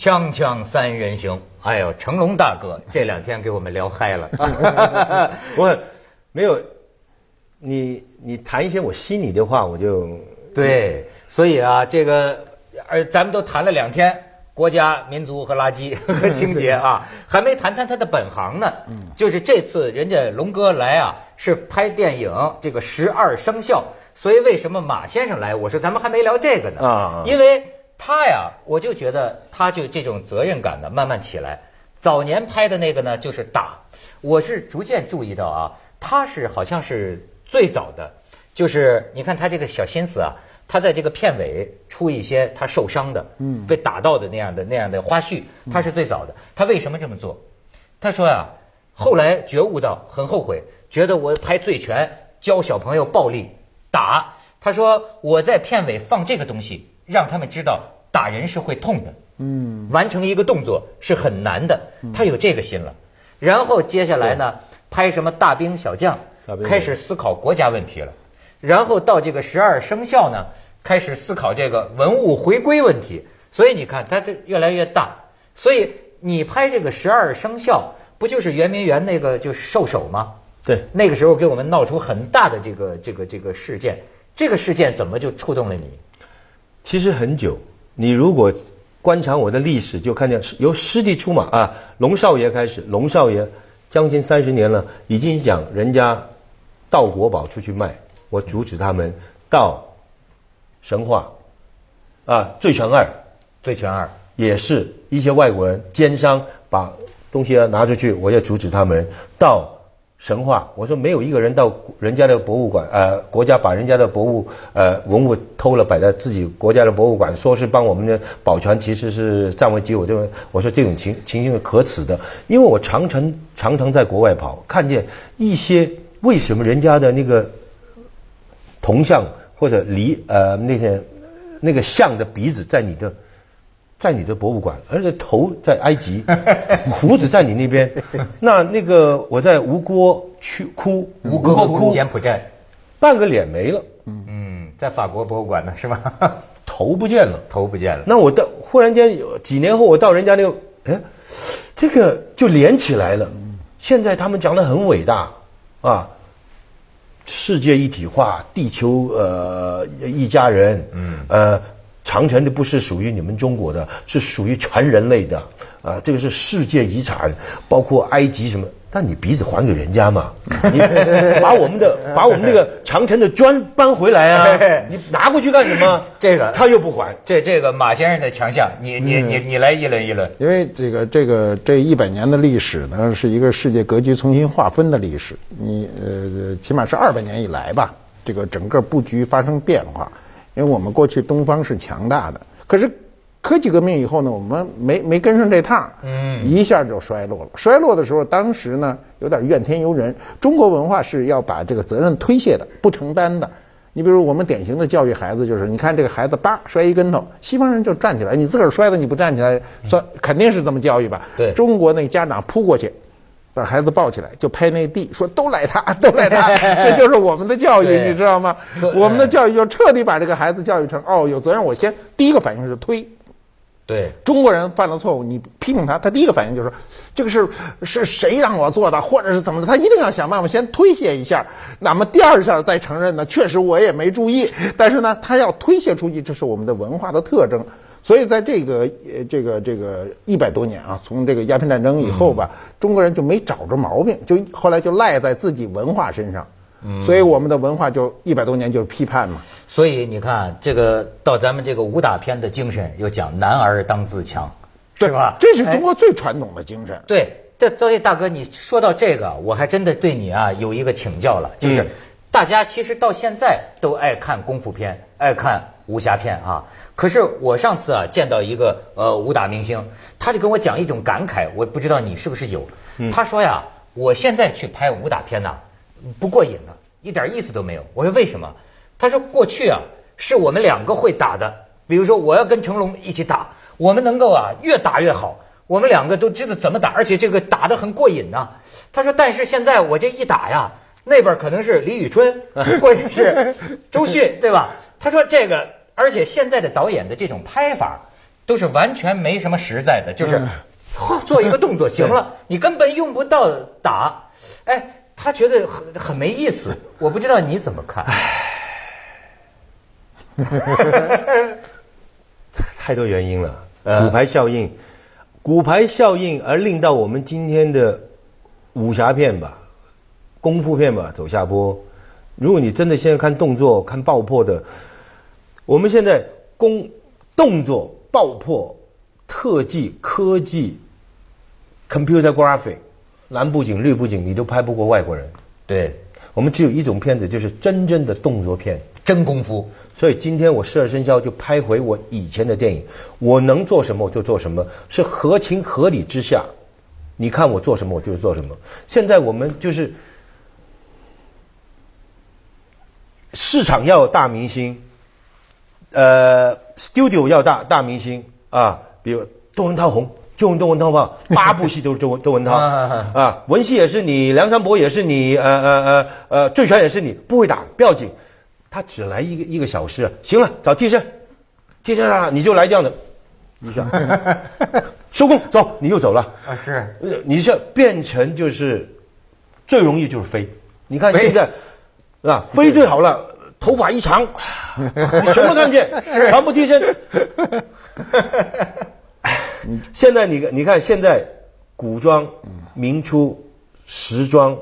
锵锵三人行，哎呦，成龙大哥这两天给我们聊嗨了。我没有，你你谈一些我心里的话，我就对，所以啊，这个，而咱们都谈了两天国家、民族和垃圾 和清洁啊，还没谈谈他的本行呢。嗯，就是这次人家龙哥来啊，是拍电影这个十二生肖，所以为什么马先生来？我说咱们还没聊这个呢啊，因为他呀，我就觉得他就这种责任感呢慢慢起来。早年拍的那个呢，就是打，我是逐渐注意到啊，他是好像是最早的，就是你看他这个小心思啊。他在这个片尾出一些他受伤的，嗯，被打到的那样的那样的花絮，他是最早的。他为什么这么做？他说呀，后来觉悟到很后悔，觉得我拍醉拳教小朋友暴力打。他说我在片尾放这个东西，让他们知道打人是会痛的，嗯，完成一个动作是很难的。他有这个心了。然后接下来呢，拍什么大兵小将，开始思考国家问题了。然后到这个十二生肖呢，开始思考这个文物回归问题。所以你看，它这越来越大。所以你拍这个十二生肖，不就是圆明园那个就是兽首吗？对，那个时候给我们闹出很大的这个这个这个事件。这个事件怎么就触动了你？其实很久。你如果观察我的历史，就看见由师弟出马啊，龙少爷开始，龙少爷将近三十年了，已经讲人家盗国宝出去卖。我阻止他们到神话啊，醉拳二，醉拳二也是一些外国人奸商把东西要拿出去，我也阻止他们到神话。我说没有一个人到人家的博物馆，呃，国家把人家的博物呃文物偷了，摆在自己国家的博物馆，说是帮我们的保全，其实是占为己有。这种我说这种情情形是可耻的，因为我常常常常在国外跑，看见一些为什么人家的那个。铜像或者梨呃那些那个象的鼻子在你的在你的博物馆，而且头在埃及，胡子在你那边。那那个我在吴哥去哭，吴哥窟柬埔寨，半个脸没了。嗯嗯，在法国博物馆呢是吧？头不见了，头不见了。那我到忽然间有几年后我到人家那个，哎，这个就连起来了。现在他们讲的很伟大啊。世界一体化，地球呃一家人，嗯，呃，长城的不是属于你们中国的，是属于全人类的，啊，这个是世界遗产，包括埃及什么。但你鼻子还给人家嘛？你 把我们的把我们那个长城的砖搬回来啊！你拿过去干什么？这个他又不还。这这个马先生的强项，你你你你来议论议论。因为这个这个这一百年的历史呢，是一个世界格局重新划分的历史。你呃，起码是二百年以来吧，这个整个布局发生变化。因为我们过去东方是强大的，可是。科技革命以后呢，我们没没跟上这趟，嗯，一下就衰落了。衰落的时候，当时呢有点怨天尤人。中国文化是要把这个责任推卸的，不承担的。你比如我们典型的教育孩子，就是你看这个孩子叭摔一跟头，西方人就站起来，你自个儿摔的你不站起来，算肯定是这么教育吧？对，中国那家长扑过去，把孩子抱起来就拍那地，说都赖他，都赖他，这就是我们的教育，你知道吗？我们的教育就彻底把这个孩子教育成哦有责任，我先第一个反应是推。对中国人犯了错误，你批评他，他第一个反应就是这个事是谁让我做的，或者是怎么的，他一定要想办法先推卸一下，那么第二下再承认呢？确实我也没注意，但是呢，他要推卸出去，这是我们的文化的特征。所以在这个呃这个这个一百多年啊，从这个鸦片战争以后吧，中国人就没找着毛病，就后来就赖在自己文化身上。嗯所以我们的文化就一百多年就是批判嘛。所以你看，这个到咱们这个武打片的精神，又讲男儿当自强，是吧？这是中国最传统的精神。对，这所以大哥，你说到这个，我还真的对你啊有一个请教了，就是大家其实到现在都爱看功夫片，爱看武侠片啊。可是我上次啊见到一个呃武打明星，他就跟我讲一种感慨，我不知道你是不是有。他说呀，我现在去拍武打片呐。不过瘾了，一点意思都没有。我说为什么？他说过去啊，是我们两个会打的。比如说我要跟成龙一起打，我们能够啊越打越好。我们两个都知道怎么打，而且这个打得很过瘾呐。他说，但是现在我这一打呀，那边可能是李宇春 或者是周迅，对吧？他说这个，而且现在的导演的这种拍法。都是完全没什么实在的，就是做一个动作行了，你根本用不到打。哎，他觉得很很没意思，我不知道你怎么看。太多原因了，呃骨牌效应，骨牌效应而令到我们今天的武侠片吧、功夫片吧走下坡。如果你真的现在看动作、看爆破的，我们现在功动作、爆破、特技、科技、computer graphic、蓝布景、绿布景，你都拍不过外国人。对，我们只有一种片子，就是真正的动作片。真功夫。所以今天我十二生肖就拍回我以前的电影，我能做什么我就做什么，是合情合理之下，你看我做什么我就是做什么。现在我们就是市场要有大明星，呃，studio 要大大明星啊，比如窦文涛红，就用窦文涛吧，八部戏都是窦文窦文涛。啊啊，文戏也是你，梁山伯也是你，呃呃呃呃，醉拳也是你，不会打不要紧，他只来一个一个小时啊，行了，找替身，替身啊，你就来这样的，一下 收工走，你又走了。啊是。呃你这变成就是最容易就是飞，你看现在啊，飞最好了，头发一长，你 什么看见，全部替身。现在你你看现在古装、明初、时装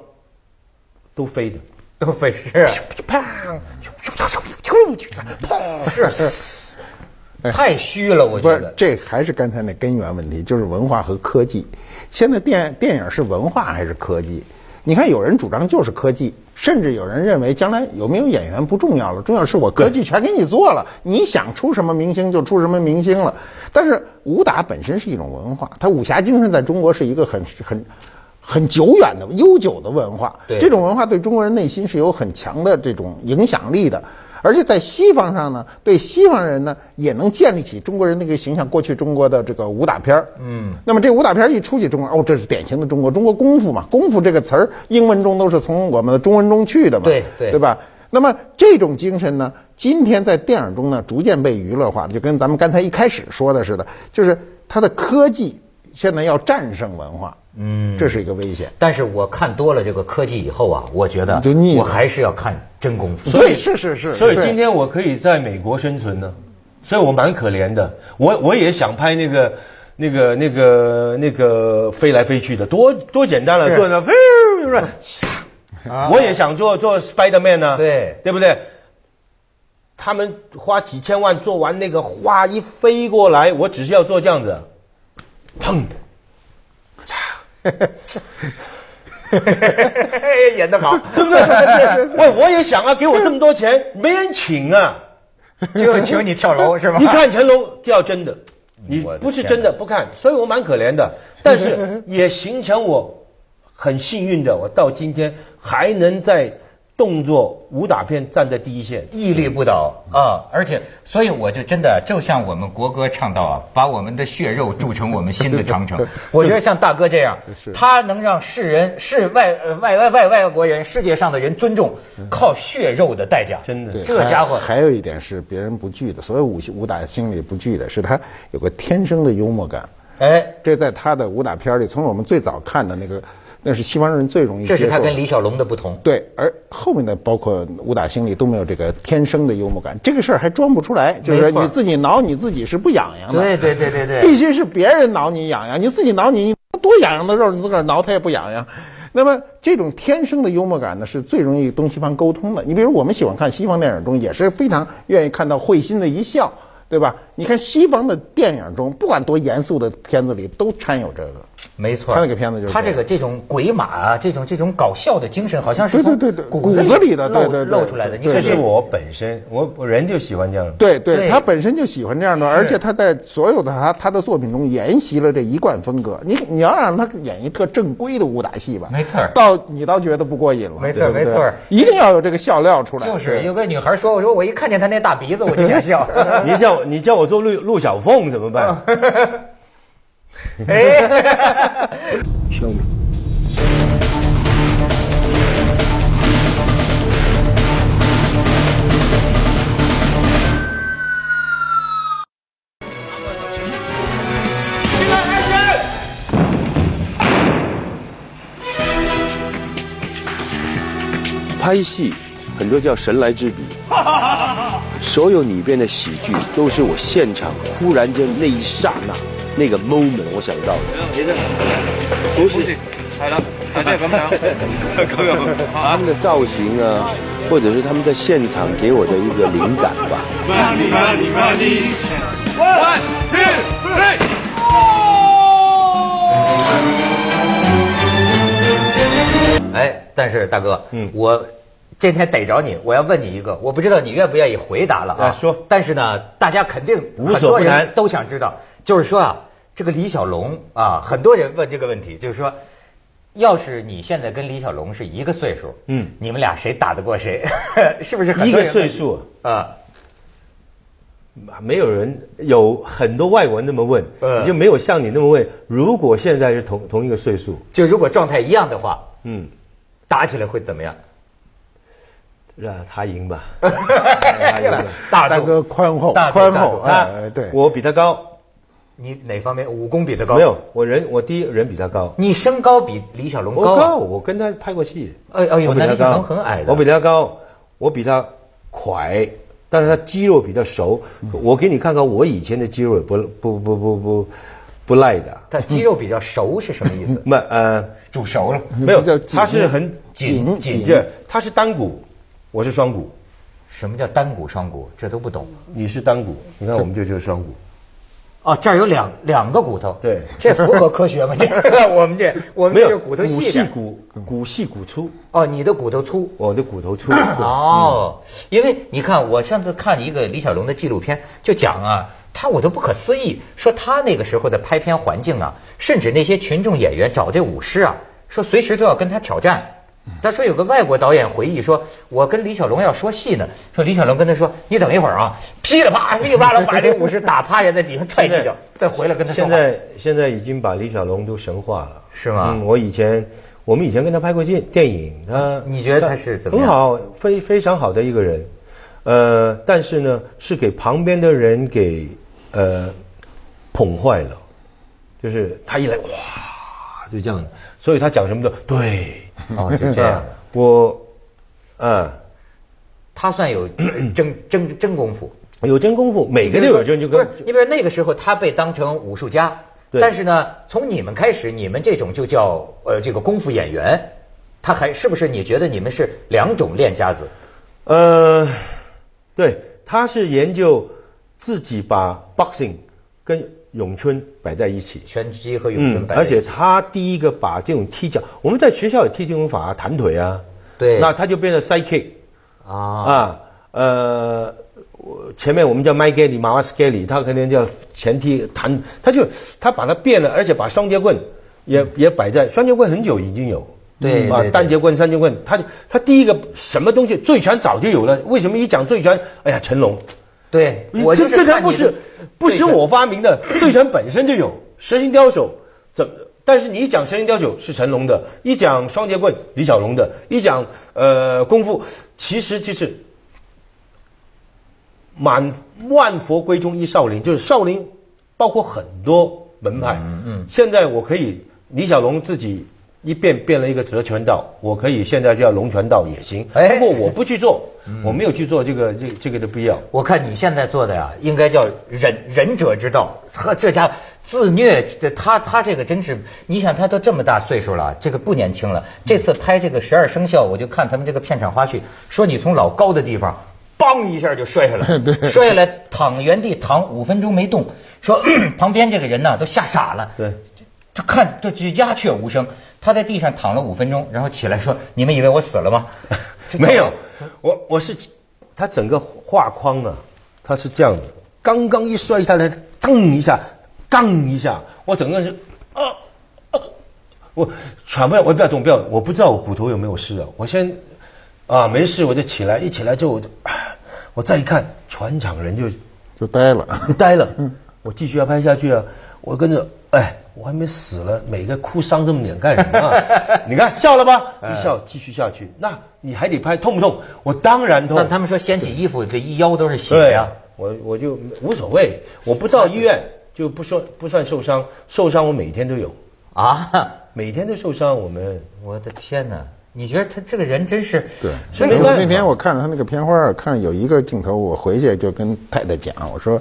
都飞的，都费事，砰，是太虚了，我不是觉得，。这还是刚才那根源问题，就是文化和科技。现在电电影是文化还是科技？你看，有人主张就是科技，甚至有人认为将来有没有演员不重要了，重要是我科技全给你做了，你想出什么明星就出什么明星了。但是武打本身是一种文化，它武侠精神在中国是一个很很很久远的悠久的文化。对这种文化对中国人内心是有很强的这种影响力的。而且在西方上呢，对西方人呢也能建立起中国人那个形象。过去中国的这个武打片儿嗯那么这武打片一出去，中国哦，这是典型的中国，中国功夫嘛，功夫这个词儿英文中都是从我们的中文中去的嘛，对对对吧？那么这种精神呢，今天在电影中呢逐渐被娱乐化，就跟咱们刚才一开始说的似的，就是它的科技现在要战胜文化，嗯这是一个危险。但是我看多了这个科技以后啊，我觉得就腻我还是要看真功夫。对，是是是。所以今天我可以在美国生存呢，所以我蛮可怜的。我我也想拍那个那个那个那个飞来飞去的，多多简单了，是做的飞是不是？啊我也想做做 Spider Man 呢，对对不对？他们花几千万做完那个花一飞过来，我只是要做这样子，砰，演得好，对不对？喂，我也想啊，给我这么多钱，没人请啊。就请你跳楼 是吧？一看成龙跳真的，你不是真的不看，所以我蛮可怜的。但是 也形成我很幸运的，我到今天还能在动作武打片站在第一线。屹立不倒啊！而且，所以我就真的就像我们国歌唱到啊，把我们的血肉铸成我们新的长城。我觉得像大哥这样，他能让世人、世外呃外外外外国人、世界上的人尊重，靠血肉的代价。真的这家伙还有一点是别人不惧的，所有武戏武打心里不惧的，是他有个天生的幽默感。哎，这在他的武打片里，从我们最早看的那个，那是西方人最容易接受。这是他跟李小龙的不同。对，而后面的包括武打心里都没有这个天生的幽默感，这个事儿还装不出来，就是你自己挠你自己是不痒痒的。对对对对对必须是别人挠你痒痒，你自己挠你多痒痒的肉，你自个儿挠它也不痒痒。那么这种天生的幽默感呢，是最容易东西方沟通的。你比如我们喜欢看西方电影中，也是非常愿意看到会心的一笑，对吧？你看西方的电影中，不管多严肃的片子里，都掺有这个。没错，他那个片子就是他这个这种鬼马啊，这种这种搞笑的精神，好像是从对对对对骨骨子里的露对对对露出来的。你这这是我本身，我我人就喜欢这样。对对，对他本身就喜欢这样的，而且他在所有的他他的作品中沿袭了这一贯风格。你你要让他演一特正规的武打戏吧，没错儿到你倒觉得不过瘾了，没错没错一定要有这个笑料出来。就是有个女孩说，我说我一看见他那大鼻子我就想笑。你叫我你叫我做陆陆小凤怎么办？哎，show me。拍戏，很多叫神来之笔。所有你边的喜剧，都是我现场忽然间那一刹那。那个 moment 我想到的。不是，係啦，即係咁樣，咁樣他们的造型啊，或者是他们在现场给我的一个灵感吧。Money, money, money. One, two, three. 哎，但是大哥，嗯我今天逮着你，我要问你一个，我不知道你愿不愿意回答了啊？啊说但是呢，大家肯定无很多人所不谈都想知道，就是说啊，这个李小龙啊，很多人问这个问题，就是说，要是你现在跟李小龙是一个岁数，嗯你们俩谁打得过谁？是不是很一个多人问岁数啊？没有人有很多外国人那么问，嗯就没有像你那么问。如果现在是同同一个岁数，就如果状态一样的话，嗯，打起来会怎么样？让他赢吧。大 大哥宽厚大宽厚大哎他对我比他高，你哪方面武功比他高？没有，我人我第一人比他高。你身高比李小龙高、啊。我高，我跟他拍过戏。哎哎呦我比他那李小龙高，很矮的我比他高，我比他快，但是他肌肉比较熟。嗯我给你看看我以前的肌肉也不不不不不不赖的。他肌肉比较熟是什么意思？没呃 煮熟了。没有他是很紧紧是他是单股，我是双股。什么叫单股双股？这都不懂。你是单股，你看我们这就是双股。哦，这儿有两两个骨头。对 这符合科学吗？这 个我们这 我们这骨头细细。骨骨细骨粗，哦，你的骨头粗。我的骨头粗。哦，因为你看，我上次看一个李小龙的纪录片，就讲啊，他我都不可思议，说他那个时候的拍片环境啊，甚至那些群众演员找这武师啊，说随时都要跟他挑战。他说有个外国导演回忆说，我跟李小龙要说戏呢，说李小龙跟他说，你等一会儿啊，噼里啪啦 噼里啪啦把这武士打趴下，在底下踹几脚，再回来跟他说。现在现在已经把李小龙都神化了，是吗？嗯，我以前我们以前跟他拍过电电影，他你觉得他是怎么样？很好，非非常好的一个人，呃，但是呢，是给旁边的人给呃捧坏了，就是他一来哇就这样，所以他讲什么都对，哦，就这样。我嗯。他算有 真真真功夫。有真功夫，每个都有真就跟不是，你比如那个时候他被当成武术家，对但是呢，从你们开始，你们这种就叫呃这个功夫演员，他还是不是？你觉得你们是两种练家子？呃，对，他是研究自己把 boxing 跟咏春摆在一起。拳击和咏春摆在嗯而一起、且他第一个把这种踢脚，我们在学校也踢这种法啊，弹腿啊。对。那他就变成 side kick 啊。啊，呃，我前面我们叫 my g a l y 马瓦斯 g a l y 他可能叫前踢弹，他就他把它变了，而且把双截棍也、也摆在双截棍很久已经有。啊对对。对，单节棍、三节棍，他他第一个什么东西醉拳早就有了，为什么一讲醉拳，哎呀成龙，对，我这这看你的拳不是不是我发明的，醉拳本身就有，蛇形刁手怎么？但是你一讲蛇形刁手是成龙的，一讲双截棍李小龙的，一讲呃功夫，其实就是满万佛归宗一少林，就是少林包括很多门派。嗯嗯现在我可以李小龙自己一变变了一个折拳道，我可以现在叫龙泉道也行。哎不过我不去做，我没有去做这个这这个的必要。我看你现在做的呀，应该叫忍忍者之道。呵，这家伙自虐，这他他这个真是，你想他都这么大岁数了，这个不年轻了。这次拍这个十二生肖，我就看他们这个片场花絮，说你从老高的地方，梆一下就摔下来，对摔下来躺原地躺五分钟没动，说 旁边这个人呢都吓傻了。对。就看，就就鸦雀无声。他在地上躺了五分钟，然后起来说：“你们以为我死了吗？” 没有，我我是他整个画框啊，他是这样子，刚刚一摔下来，噔一下，当一下，我整个人是啊啊，我喘不了，我不要动，不要，我不知道我骨头有没有事啊，我先啊没事，我就起来，一起来之后我就，啊我再一看，全场人就就呆了。呆了，我继续要拍下去啊！我跟着，哎，我还没死了，每个哭丧这么脸干什么啊？你看笑了吧？一笑继续下去，那你还得拍，痛不痛？我当然痛。但他们说掀起衣服，这一腰都是血对呀。我我就无所谓，我不到医院就不说不算受伤，受伤我每天都有，啊！每天都受伤。我们我的天哪！你觉得他这个人真是对，是没办法那天我看了他那个片花，看有一个镜头，我回去就跟太太讲，我说，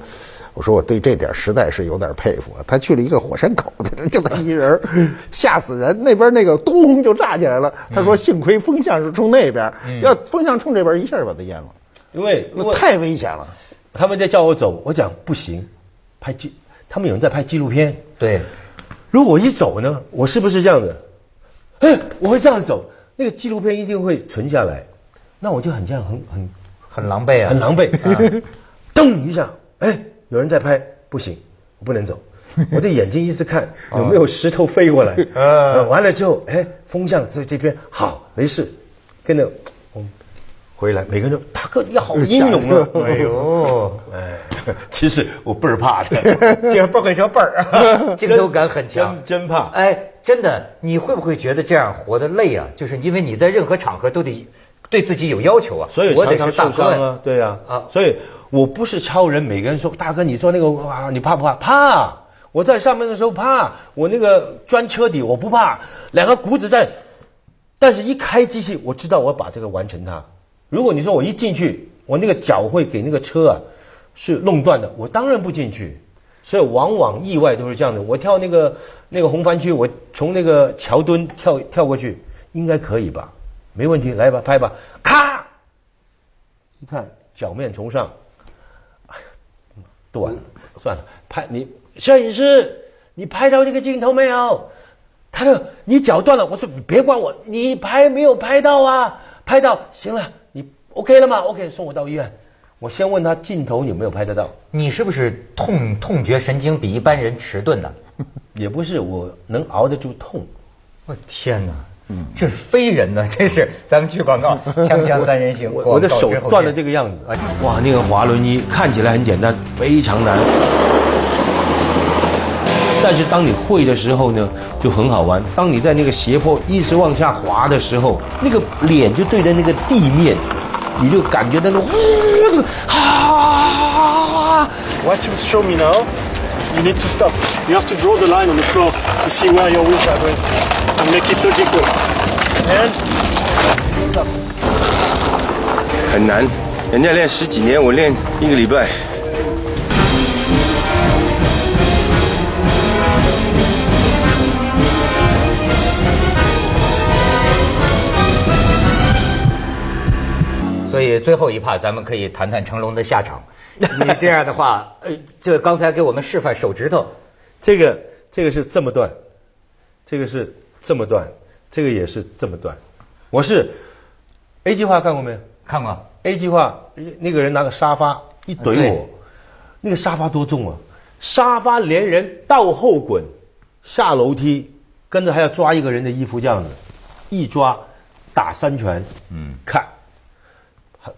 我说我对这点实在是有点佩服。他去了一个火山口，就他一人，吓死人。那边那个咚就炸起来了。他说幸亏风向是冲那边，要风向冲这边，一下把他淹了，因为那太危险了。他们在叫我走，我讲不行，拍纪，他们有人在拍纪录片。对，如果我一走呢，我是不是这样子？哎，我会这样走，那个纪录片一定会存下来，那我就很这样，很很很狼狈啊，很狼狈 啊。噔一下，哎，有人在拍，不行，我不能走，我的眼睛一直看有没有石头飞过来。呃，完了之后，哎，风向在这边好，没事，跟着我们回来，每个人都大哥你好英勇啊！哎呦，哎，其实我倍儿怕的，这不会说倍儿，镜头感很强，真真怕。哎，真的，你会不会觉得这样活得累啊？就是因为你在任何场合都得对自己有要求啊，所以我得常是大哥常受伤啊，对呀，啊，所以我不是超人，每个人说大哥，你做那个哇，你怕不怕？怕，我在上面的时候怕，我那个钻车底我不怕，两个骨子在，但是一开机器，我知道我把这个完成它。如果你说我一进去，我那个脚会给那个车啊是弄断的，我当然不进去。所以往往意外都是这样的。我跳那个那个红番区，我从那个桥墩跳跳过去，应该可以吧？没问题，来吧，拍吧，咔，一看脚面从上，断了，算了，拍你摄影师，你拍到这个镜头没有？他说你脚断了，我说你别管我，你拍没有拍到啊？拍到，行了，OK 了吗？OK，送我到医院。我先问他镜头有没有拍得到，你是不是痛痛觉神经比一般人迟钝呢？也不是我能熬得住痛。我天哪！嗯，这是非人呢，这是。咱们去广告，锵锵三人行，我我的手断了这个样子。哇，那个滑轮衣看起来很简单，非常难。但是当你会的时候呢，就很好玩。当你在那个斜坡一直往下滑的时候，那个脸就对着那个地面，你就感觉那种啊。What you show me now, you need to stop. You have to draw the line on the floor to see where your wheels are going and make it logical. And stop. 很难，人家练十几年，我练一个礼拜。以最后一趴，咱们可以谈谈成龙的下场。你这样的话，呃，就刚才给我们示范手指头，这个这个是这么断，这个是这么断，这个也是这么断。我是 A 计划看过没有看过。？A 计划那个人拿个沙发一怼我，那个沙发多重啊？沙发连人倒后滚，下楼梯，跟着还要抓一个人的衣服这样子，一抓打三拳，嗯看。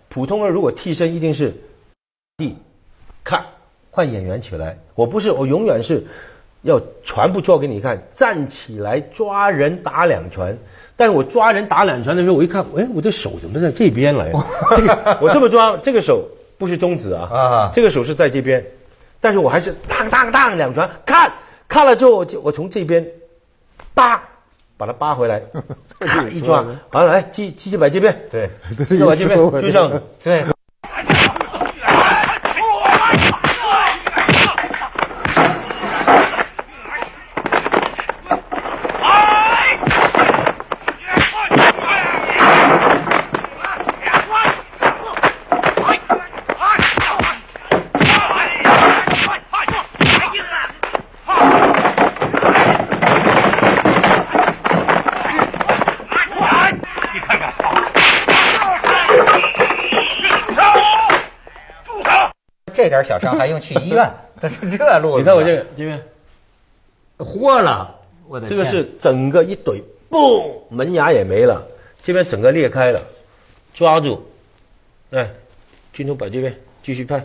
普通人如果替身一定是地看换演员起来，我不是，我永远是要全部做给你看，站起来抓人打两拳。但是我抓人打两拳的时候，我一看，哎，我的手怎么在这边来？这个我这么抓，这个手不是中指啊，啊这个手是在这边，但是我还是当当当两拳，看看了之后，我就我从这边扒把它扒回来，咔 一抓，完了来机机器摆这边，对，机器摆这边，就像。对。点小伤还用去医院？但是这路子，你看我这个这边，豁了，我的天这个是整个一怼，嘣，门牙也没了，这边整个裂开了，抓住，哎，镜头摆这边，继续拍，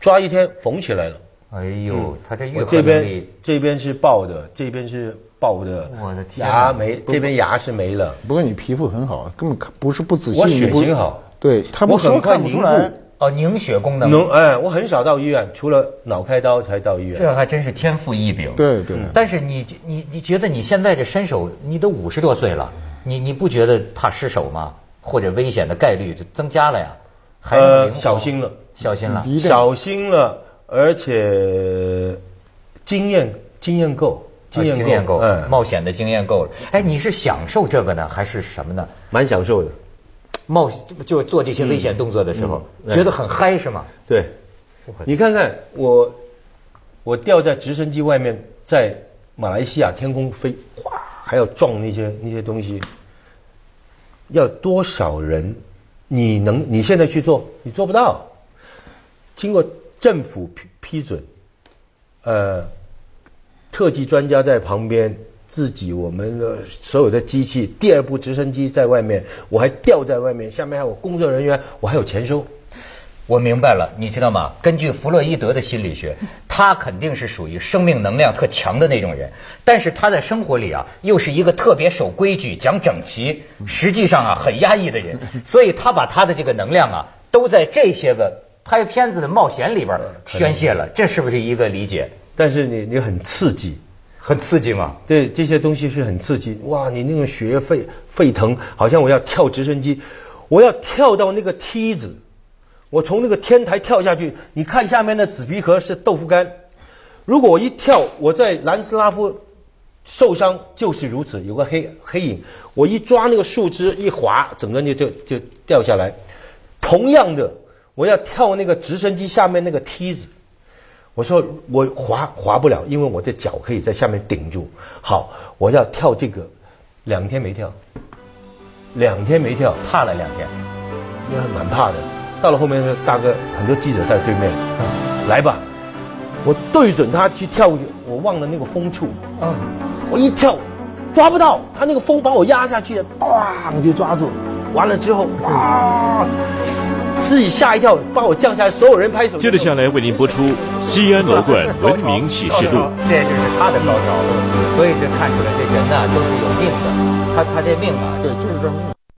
抓一天缝起来了。哎呦，他这愈合我这边，这边是爆的，这边是爆的，我的天哪牙没，这边牙是没了。不过你皮肤很好，根本看不是不仔细。我血型好对他不我很说看不出来固。哦，凝血功能，能哎，我很少到医院，除了脑开刀才到医院。这还真是天赋异禀。对对但是你你你觉得你现在这身手，你都五十多岁了，你你不觉得怕失手吗？或者危险的概率就增加了呀？还呃小心了小心了。小心了，而且经验经验够，啊经验够，嗯，冒险的经验够了。哎，你是享受这个呢，还是什么呢？蛮享受的。冒就做这些危险动作的时候，觉得很嗨是吗？对，你看看我，我掉在直升机外面，在马来西亚天空飞，哗，还要撞那些那些东西，要多少人？你能你现在去做，你做不到。经过政府批批准，呃，特技专家在旁边，自己我们的所有的机器，第二部直升机在外面，我还吊在外面，下面还有工作人员，我还有钱收。我明白了，你知道吗？根据弗洛伊德的心理学，他肯定是属于生命能量特强的那种人，但是他在生活里啊，又是一个特别守规矩、讲整齐，实际上啊很压抑的人，所以他把他的这个能量啊，都在这些个拍片子的冒险里边宣泄了，这是不是一个理解？但是你你很刺激，很刺激嘛？对这些东西是很刺激。哇，你那种血液沸沸腾，好像我要跳直升机，我要跳到那个梯子，我从那个天台跳下去，你看下面的纸皮盒是豆腐干，如果我一跳，我在南斯拉夫受伤就是如此，有个黑黑影，我一抓那个树枝一滑，整个人就就就掉下来。同样的，我要跳那个直升机下面那个梯子。我说我滑滑不了，因为我的脚可以在下面顶住。好，我要跳这个，两天没跳，两天没跳，怕了两天，也很蛮怕的。到了后面，大哥很多记者在对面，来吧，我对准他去跳，我忘了那个风处，嗯，我一跳抓不到，他那个风把我压下去，咣就抓住，完了之后哇，自己吓一跳，把我降下来，所有人拍手。接着下来为您播出《西安楼冠文明启示录》。这就是他的高潮，所以就看出来这人呐、都是有命的，他他这命啊，对，就是这命。